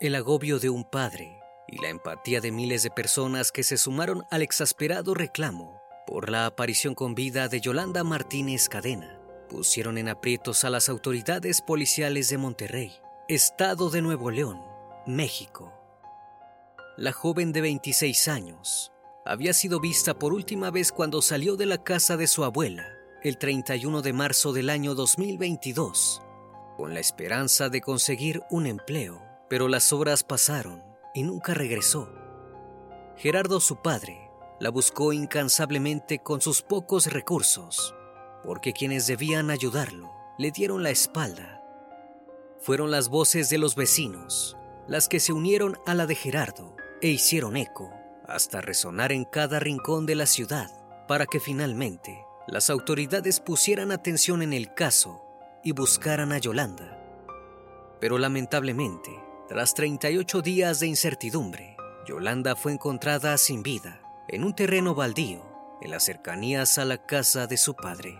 El agobio de un padre y la empatía de miles de personas que se sumaron al exasperado reclamo por la aparición con vida de Yolanda Martínez Cadena pusieron en aprietos a las autoridades policiales de Monterrey, Estado de Nuevo León, México. La joven de 26 años había sido vista por última vez cuando salió de la casa de su abuela el 31 de marzo del año 2022, con la esperanza de conseguir un empleo, pero las horas pasaron y nunca regresó. Gerardo, su padre, la buscó incansablemente con sus pocos recursos, porque quienes debían ayudarlo le dieron la espalda. Fueron las voces de los vecinos las que se unieron a la de Gerardo e hicieron eco hasta resonar en cada rincón de la ciudad para que finalmente las autoridades pusieran atención en el caso y buscaran a Yolanda. Pero lamentablemente, tras 38 días de incertidumbre, Yolanda fue encontrada sin vida en un terreno baldío en las cercanías a la casa de su padre.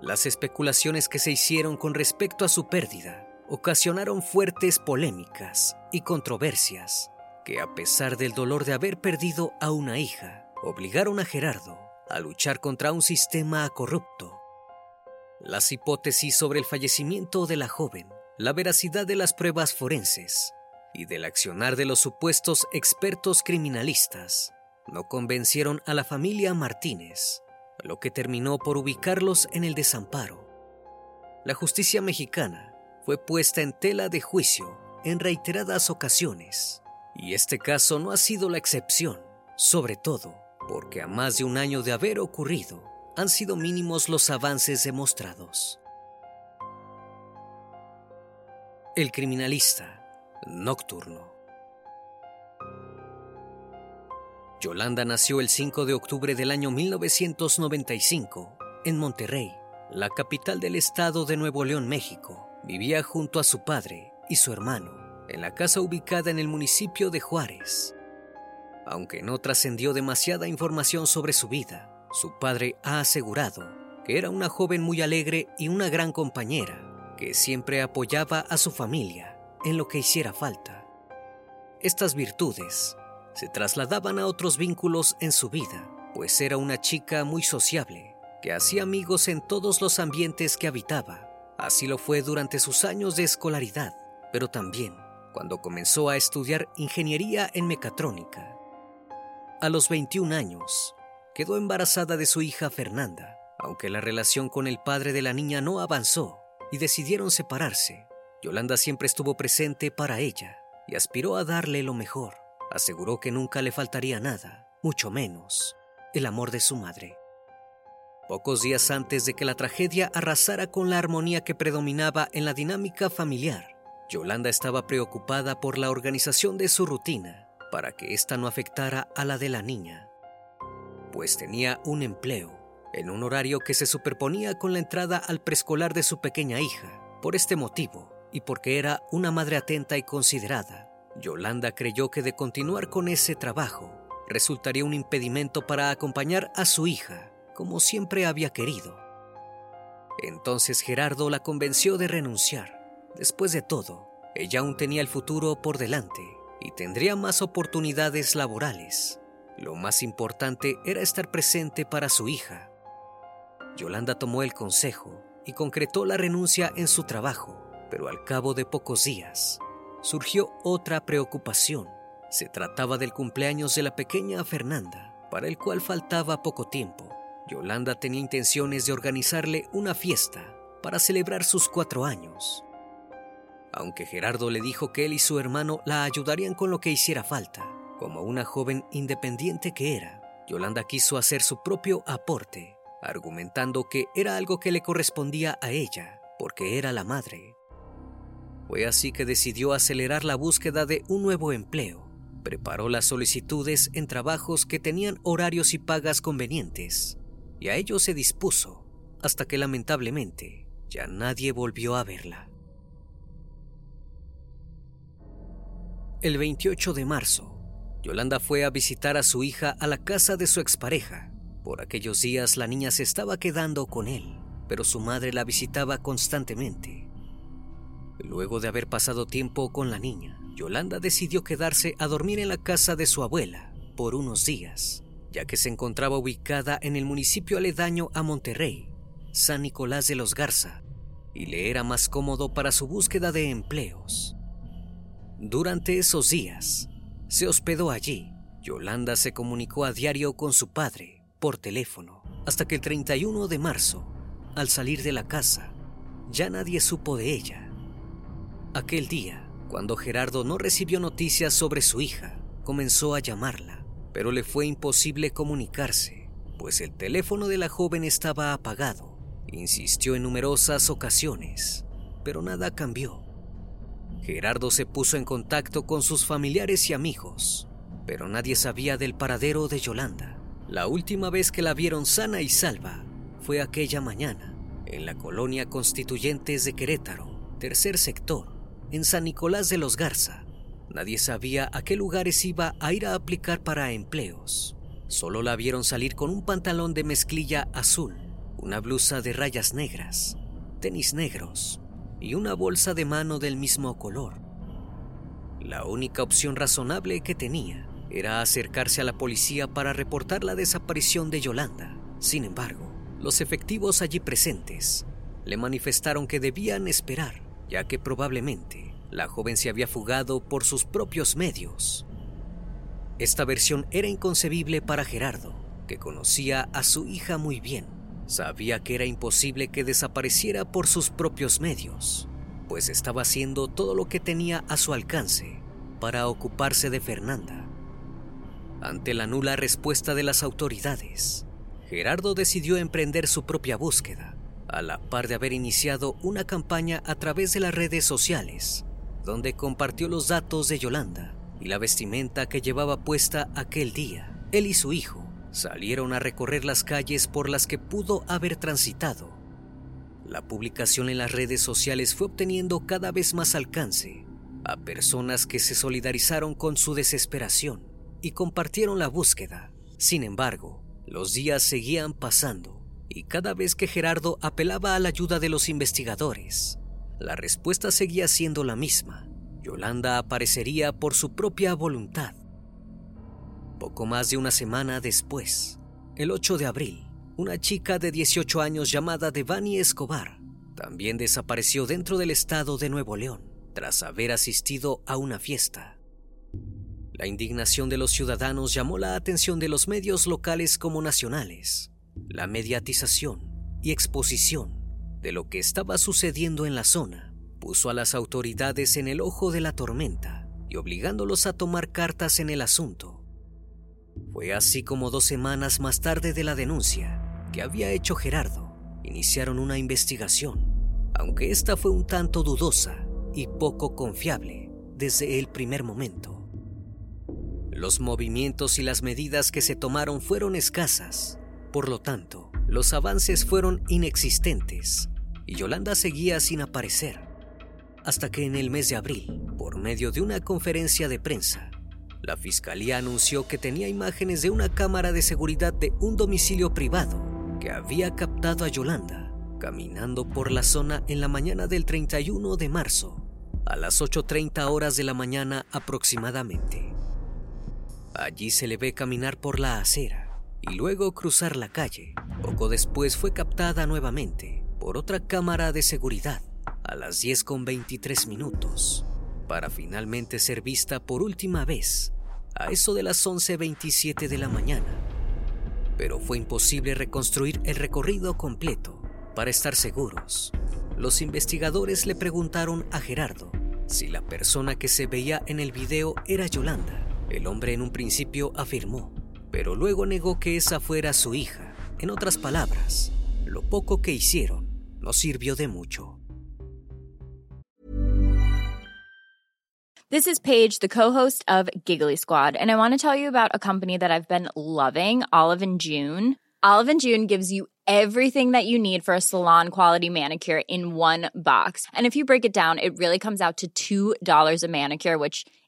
Las especulaciones que se hicieron con respecto a su pérdida ocasionaron fuertes polémicas y controversias que a pesar del dolor de haber perdido a una hija, obligaron a Gerardo a luchar contra un sistema corrupto. Las hipótesis sobre el fallecimiento de la joven, la veracidad de las pruebas forenses y del accionar de los supuestos expertos criminalistas no convencieron a la familia Martínez, lo que terminó por ubicarlos en el desamparo. La justicia mexicana fue puesta en tela de juicio en reiteradas ocasiones, y este caso no ha sido la excepción, sobre todo porque a más de un año de haber ocurrido, han sido mínimos los avances demostrados. El criminalista nocturno. Yolanda nació el 5 de octubre del año 1995 en Monterrey, la capital del estado de Nuevo León, México. Vivía junto a su padre y su hermano en la casa ubicada en el municipio de Juárez. Aunque no trascendió demasiada información sobre su vida, su padre ha asegurado que era una joven muy alegre y una gran compañera, que siempre apoyaba a su familia en lo que hiciera falta. Estas virtudes se trasladaban a otros vínculos en su vida, pues era una chica muy sociable que hacía amigos en todos los ambientes que habitaba. Así lo fue durante sus años de escolaridad, pero también cuando comenzó a estudiar ingeniería en mecatrónica. A los 21 años, quedó embarazada de su hija Fernanda, aunque la relación con el padre de la niña no avanzó y decidieron separarse. Yolanda siempre estuvo presente para ella y aspiró a darle lo mejor. Aseguró que nunca le faltaría nada, mucho menos el amor de su madre. Pocos días antes de que la tragedia arrasara con la armonía que predominaba en la dinámica familiar, Yolanda estaba preocupada por la organización de su rutina para que ésta no afectara a la de la niña, pues tenía un empleo en un horario que se superponía con la entrada al preescolar de su pequeña hija. Por este motivo, y porque era una madre atenta y considerada, Yolanda creyó que de continuar con ese trabajo resultaría un impedimento para acompañar a su hija como siempre había querido. Entonces Gerardo la convenció de renunciar. Después de todo, ella aún tenía el futuro por delante y tendría más oportunidades laborales. Lo más importante era estar presente para su hija. Yolanda tomó el consejo y concretó la renuncia en su trabajo, pero al cabo de pocos días surgió otra preocupación. Se trataba del cumpleaños de la pequeña Fernanda, para el cual faltaba poco tiempo. Yolanda tenía intenciones de organizarle una fiesta para celebrar sus cuatro años. Aunque Gerardo le dijo que él y su hermano la ayudarían con lo que hiciera falta, como una joven independiente que era, Yolanda quiso hacer su propio aporte, argumentando que era algo que le correspondía a ella, porque era la madre. Fue así que decidió acelerar la búsqueda de un nuevo empleo. Preparó las solicitudes en trabajos que tenían horarios y pagas convenientes y a ello se dispuso hasta que lamentablemente ya nadie volvió a verla. El 28 de marzo, Yolanda fue a visitar a su hija a la casa de su expareja. Por aquellos días la niña se estaba quedando con él, pero su madre la visitaba constantemente. Luego de haber pasado tiempo con la niña, Yolanda decidió quedarse a dormir en la casa de su abuela por unos días ya que se encontraba ubicada en el municipio aledaño a Monterrey, San Nicolás de los Garza, y le era más cómodo para su búsqueda de empleos. Durante esos días, se hospedó allí. Yolanda se comunicó a diario con su padre por teléfono, hasta que el 31 de marzo, al salir de la casa, ya nadie supo de ella. Aquel día, cuando Gerardo no recibió noticias sobre su hija, comenzó a llamarla pero le fue imposible comunicarse, pues el teléfono de la joven estaba apagado. Insistió en numerosas ocasiones, pero nada cambió. Gerardo se puso en contacto con sus familiares y amigos, pero nadie sabía del paradero de Yolanda. La última vez que la vieron sana y salva fue aquella mañana, en la colonia Constituyentes de Querétaro, tercer sector, en San Nicolás de los Garza. Nadie sabía a qué lugares iba a ir a aplicar para empleos. Solo la vieron salir con un pantalón de mezclilla azul, una blusa de rayas negras, tenis negros y una bolsa de mano del mismo color. La única opción razonable que tenía era acercarse a la policía para reportar la desaparición de Yolanda. Sin embargo, los efectivos allí presentes le manifestaron que debían esperar, ya que probablemente la joven se había fugado por sus propios medios. Esta versión era inconcebible para Gerardo, que conocía a su hija muy bien. Sabía que era imposible que desapareciera por sus propios medios, pues estaba haciendo todo lo que tenía a su alcance para ocuparse de Fernanda. Ante la nula respuesta de las autoridades, Gerardo decidió emprender su propia búsqueda, a la par de haber iniciado una campaña a través de las redes sociales donde compartió los datos de Yolanda y la vestimenta que llevaba puesta aquel día. Él y su hijo salieron a recorrer las calles por las que pudo haber transitado. La publicación en las redes sociales fue obteniendo cada vez más alcance a personas que se solidarizaron con su desesperación y compartieron la búsqueda. Sin embargo, los días seguían pasando y cada vez que Gerardo apelaba a la ayuda de los investigadores, la respuesta seguía siendo la misma. Yolanda aparecería por su propia voluntad. Poco más de una semana después, el 8 de abril, una chica de 18 años llamada Devani Escobar, también desapareció dentro del estado de Nuevo León tras haber asistido a una fiesta. La indignación de los ciudadanos llamó la atención de los medios locales como nacionales. La mediatización y exposición de lo que estaba sucediendo en la zona puso a las autoridades en el ojo de la tormenta y obligándolos a tomar cartas en el asunto. Fue así como dos semanas más tarde de la denuncia que había hecho Gerardo, iniciaron una investigación, aunque esta fue un tanto dudosa y poco confiable desde el primer momento. Los movimientos y las medidas que se tomaron fueron escasas, por lo tanto, los avances fueron inexistentes y Yolanda seguía sin aparecer, hasta que en el mes de abril, por medio de una conferencia de prensa, la fiscalía anunció que tenía imágenes de una cámara de seguridad de un domicilio privado que había captado a Yolanda caminando por la zona en la mañana del 31 de marzo, a las 8.30 horas de la mañana aproximadamente. Allí se le ve caminar por la acera y luego cruzar la calle. Poco después fue captada nuevamente por otra cámara de seguridad a las 10.23 minutos, para finalmente ser vista por última vez a eso de las 11.27 de la mañana pero fue imposible reconstruir el recorrido completo. Para estar seguros, los investigadores le preguntaron a Gerardo si la persona que se veía en el video era Yolanda. El hombre en un principio afirmó, pero luego negó que esa fuera su hija. En otras palabras, lo poco que hicieron no sirvió de mucho. This is Paige, the co-host of Giggly Squad, and I want to tell you about a company that I've been loving, Olive and June. Olive and June gives you everything that you need for a salon quality manicure in one box. And if you break it down, it really comes out to $2 a manicure, which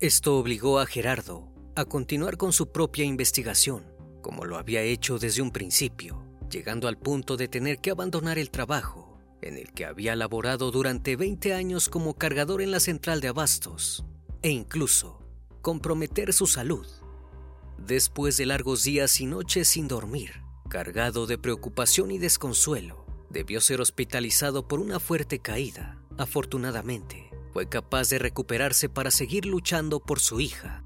Esto obligó a Gerardo a continuar con su propia investigación, como lo había hecho desde un principio, llegando al punto de tener que abandonar el trabajo en el que había laborado durante 20 años como cargador en la central de abastos, e incluso comprometer su salud. Después de largos días y noches sin dormir, cargado de preocupación y desconsuelo, debió ser hospitalizado por una fuerte caída. Afortunadamente, fue capaz de recuperarse para seguir luchando por su hija.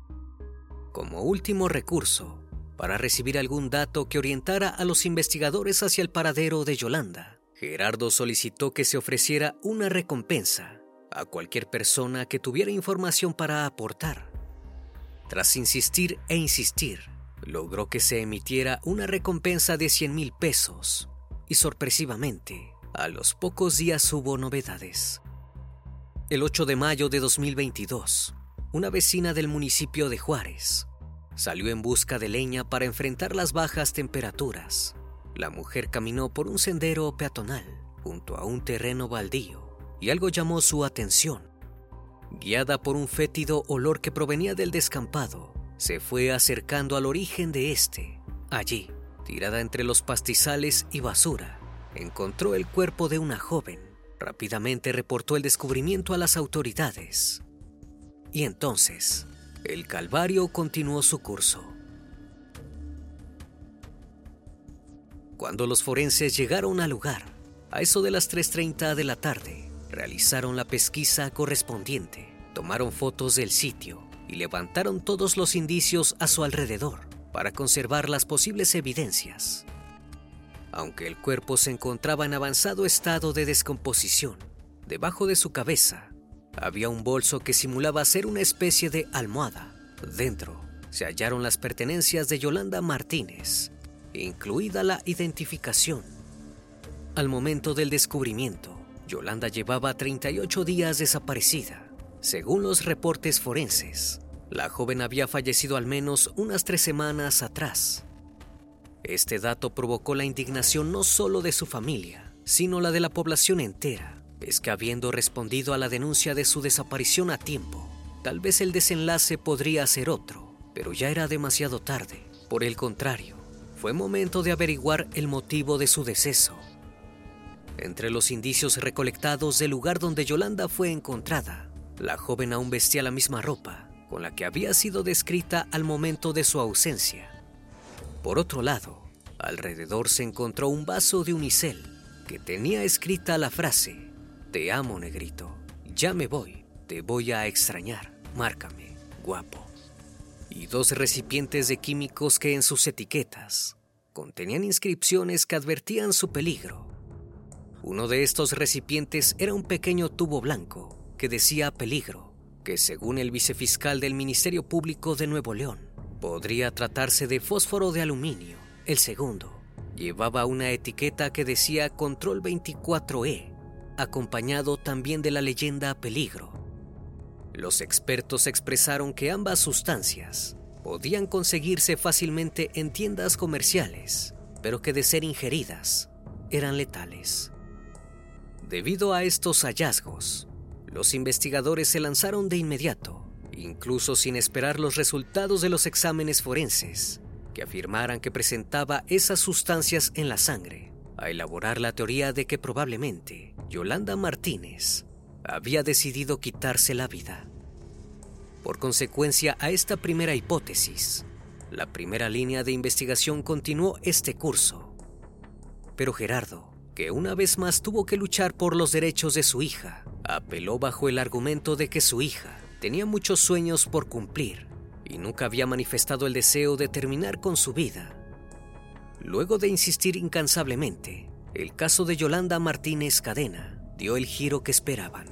Como último recurso, para recibir algún dato que orientara a los investigadores hacia el paradero de Yolanda, Gerardo solicitó que se ofreciera una recompensa a cualquier persona que tuviera información para aportar. Tras insistir e insistir, logró que se emitiera una recompensa de 100 mil pesos y sorpresivamente, a los pocos días hubo novedades. El 8 de mayo de 2022, una vecina del municipio de Juárez salió en busca de leña para enfrentar las bajas temperaturas. La mujer caminó por un sendero peatonal junto a un terreno baldío y algo llamó su atención. guiada por un fétido olor que provenía del descampado, se fue acercando al origen de este. Allí, tirada entre los pastizales y basura, encontró el cuerpo de una joven. Rápidamente reportó el descubrimiento a las autoridades. Y entonces, el calvario continuó su curso. Cuando los forenses llegaron al lugar, a eso de las 3.30 de la tarde, realizaron la pesquisa correspondiente, tomaron fotos del sitio y levantaron todos los indicios a su alrededor para conservar las posibles evidencias. Aunque el cuerpo se encontraba en avanzado estado de descomposición, debajo de su cabeza había un bolso que simulaba ser una especie de almohada. Dentro se hallaron las pertenencias de Yolanda Martínez, incluida la identificación. Al momento del descubrimiento, Yolanda llevaba 38 días desaparecida. Según los reportes forenses, la joven había fallecido al menos unas tres semanas atrás. Este dato provocó la indignación no solo de su familia, sino la de la población entera. Es que habiendo respondido a la denuncia de su desaparición a tiempo, tal vez el desenlace podría ser otro, pero ya era demasiado tarde. Por el contrario, fue momento de averiguar el motivo de su deceso. Entre los indicios recolectados del lugar donde Yolanda fue encontrada, la joven aún vestía la misma ropa con la que había sido descrita al momento de su ausencia. Por otro lado, alrededor se encontró un vaso de unicel que tenía escrita la frase, Te amo, negrito, ya me voy, te voy a extrañar, márcame, guapo. Y dos recipientes de químicos que en sus etiquetas contenían inscripciones que advertían su peligro. Uno de estos recipientes era un pequeño tubo blanco que decía peligro que según el vicefiscal del Ministerio Público de Nuevo León, podría tratarse de fósforo de aluminio. El segundo llevaba una etiqueta que decía Control 24E, acompañado también de la leyenda peligro. Los expertos expresaron que ambas sustancias podían conseguirse fácilmente en tiendas comerciales, pero que de ser ingeridas eran letales. Debido a estos hallazgos, los investigadores se lanzaron de inmediato, incluso sin esperar los resultados de los exámenes forenses, que afirmaran que presentaba esas sustancias en la sangre, a elaborar la teoría de que probablemente Yolanda Martínez había decidido quitarse la vida. Por consecuencia a esta primera hipótesis, la primera línea de investigación continuó este curso. Pero Gerardo, que una vez más tuvo que luchar por los derechos de su hija, apeló bajo el argumento de que su hija tenía muchos sueños por cumplir y nunca había manifestado el deseo de terminar con su vida. Luego de insistir incansablemente, el caso de Yolanda Martínez Cadena dio el giro que esperaban.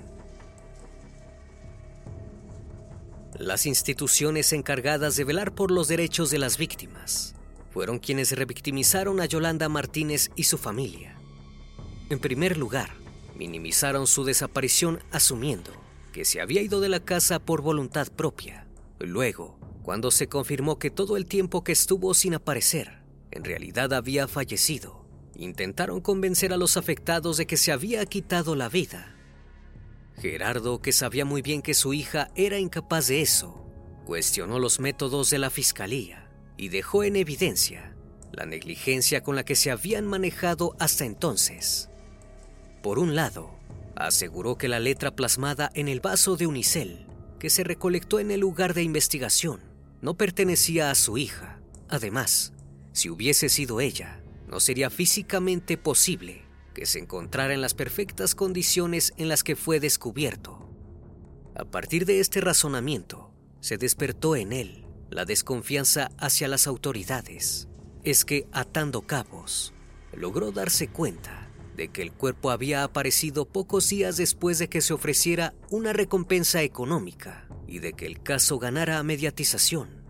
Las instituciones encargadas de velar por los derechos de las víctimas fueron quienes revictimizaron a Yolanda Martínez y su familia. En primer lugar, minimizaron su desaparición asumiendo que se había ido de la casa por voluntad propia. Luego, cuando se confirmó que todo el tiempo que estuvo sin aparecer, en realidad había fallecido, intentaron convencer a los afectados de que se había quitado la vida. Gerardo, que sabía muy bien que su hija era incapaz de eso, cuestionó los métodos de la fiscalía y dejó en evidencia la negligencia con la que se habían manejado hasta entonces. Por un lado, aseguró que la letra plasmada en el vaso de unicel que se recolectó en el lugar de investigación no pertenecía a su hija. Además, si hubiese sido ella, no sería físicamente posible que se encontrara en las perfectas condiciones en las que fue descubierto. A partir de este razonamiento, se despertó en él la desconfianza hacia las autoridades. Es que, atando cabos, logró darse cuenta de que el cuerpo había aparecido pocos días después de que se ofreciera una recompensa económica y de que el caso ganara mediatización.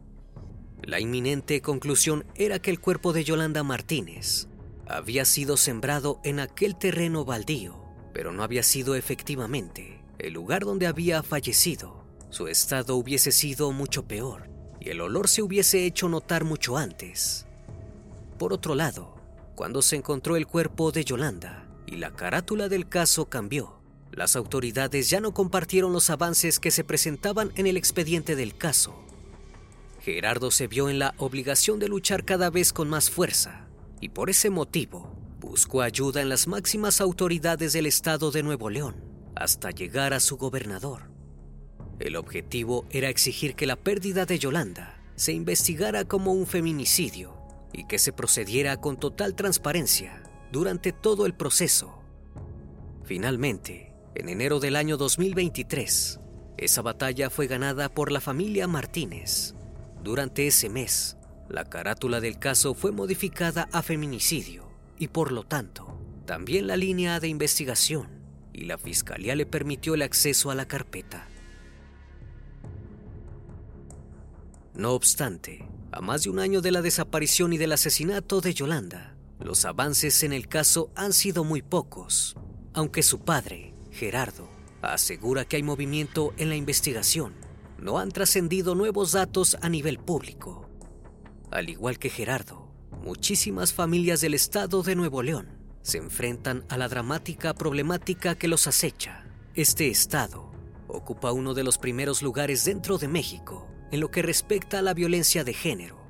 La inminente conclusión era que el cuerpo de Yolanda Martínez había sido sembrado en aquel terreno baldío, pero no había sido efectivamente el lugar donde había fallecido. Su estado hubiese sido mucho peor y el olor se hubiese hecho notar mucho antes. Por otro lado, cuando se encontró el cuerpo de Yolanda y la carátula del caso cambió. las autoridades ya no compartieron los avances que se presentaban en el expediente del caso. Gerardo se vio en la obligación de luchar cada vez con más fuerza y por ese motivo buscó ayuda en las máximas autoridades del estado de Nuevo León hasta llegar a su gobernador. El objetivo era exigir que la pérdida de Yolanda se investigara como un feminicidio y que se procediera con total transparencia durante todo el proceso. Finalmente, en enero del año 2023, esa batalla fue ganada por la familia Martínez. Durante ese mes, la carátula del caso fue modificada a feminicidio y por lo tanto, también la línea de investigación y la fiscalía le permitió el acceso a la carpeta. No obstante, a más de un año de la desaparición y del asesinato de Yolanda, los avances en el caso han sido muy pocos, aunque su padre, Gerardo asegura que hay movimiento en la investigación. No han trascendido nuevos datos a nivel público. Al igual que Gerardo, muchísimas familias del estado de Nuevo León se enfrentan a la dramática problemática que los acecha. Este estado ocupa uno de los primeros lugares dentro de México en lo que respecta a la violencia de género.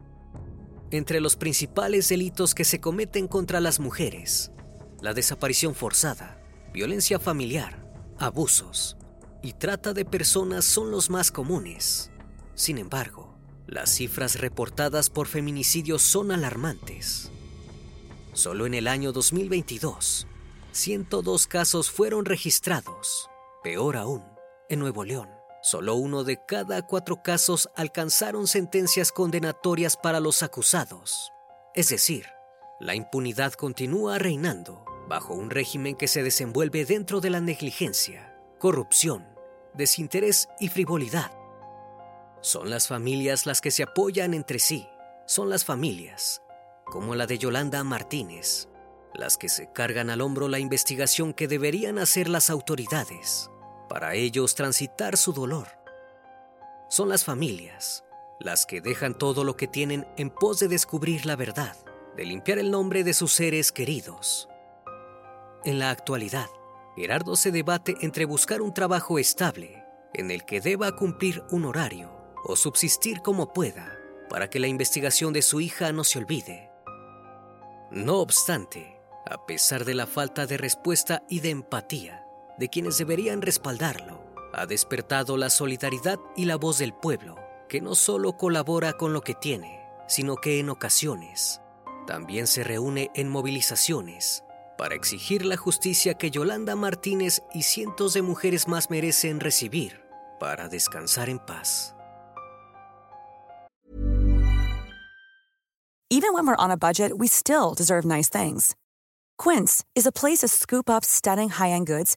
Entre los principales delitos que se cometen contra las mujeres, la desaparición forzada, violencia familiar, abusos y trata de personas son los más comunes. Sin embargo, las cifras reportadas por feminicidios son alarmantes. Solo en el año 2022, 102 casos fueron registrados. Peor aún, en Nuevo León, solo uno de cada cuatro casos alcanzaron sentencias condenatorias para los acusados. Es decir, la impunidad continúa reinando bajo un régimen que se desenvuelve dentro de la negligencia, corrupción, desinterés y frivolidad. Son las familias las que se apoyan entre sí, son las familias, como la de Yolanda Martínez, las que se cargan al hombro la investigación que deberían hacer las autoridades, para ellos transitar su dolor. Son las familias, las que dejan todo lo que tienen en pos de descubrir la verdad, de limpiar el nombre de sus seres queridos. En la actualidad, Gerardo se debate entre buscar un trabajo estable, en el que deba cumplir un horario, o subsistir como pueda, para que la investigación de su hija no se olvide. No obstante, a pesar de la falta de respuesta y de empatía de quienes deberían respaldarlo, ha despertado la solidaridad y la voz del pueblo, que no solo colabora con lo que tiene, sino que en ocasiones también se reúne en movilizaciones para exigir la justicia que Yolanda Martínez y cientos de mujeres más merecen recibir para descansar en paz. Even when we're on a budget, we still deserve nice things. Quince is a place to scoop up stunning high-end goods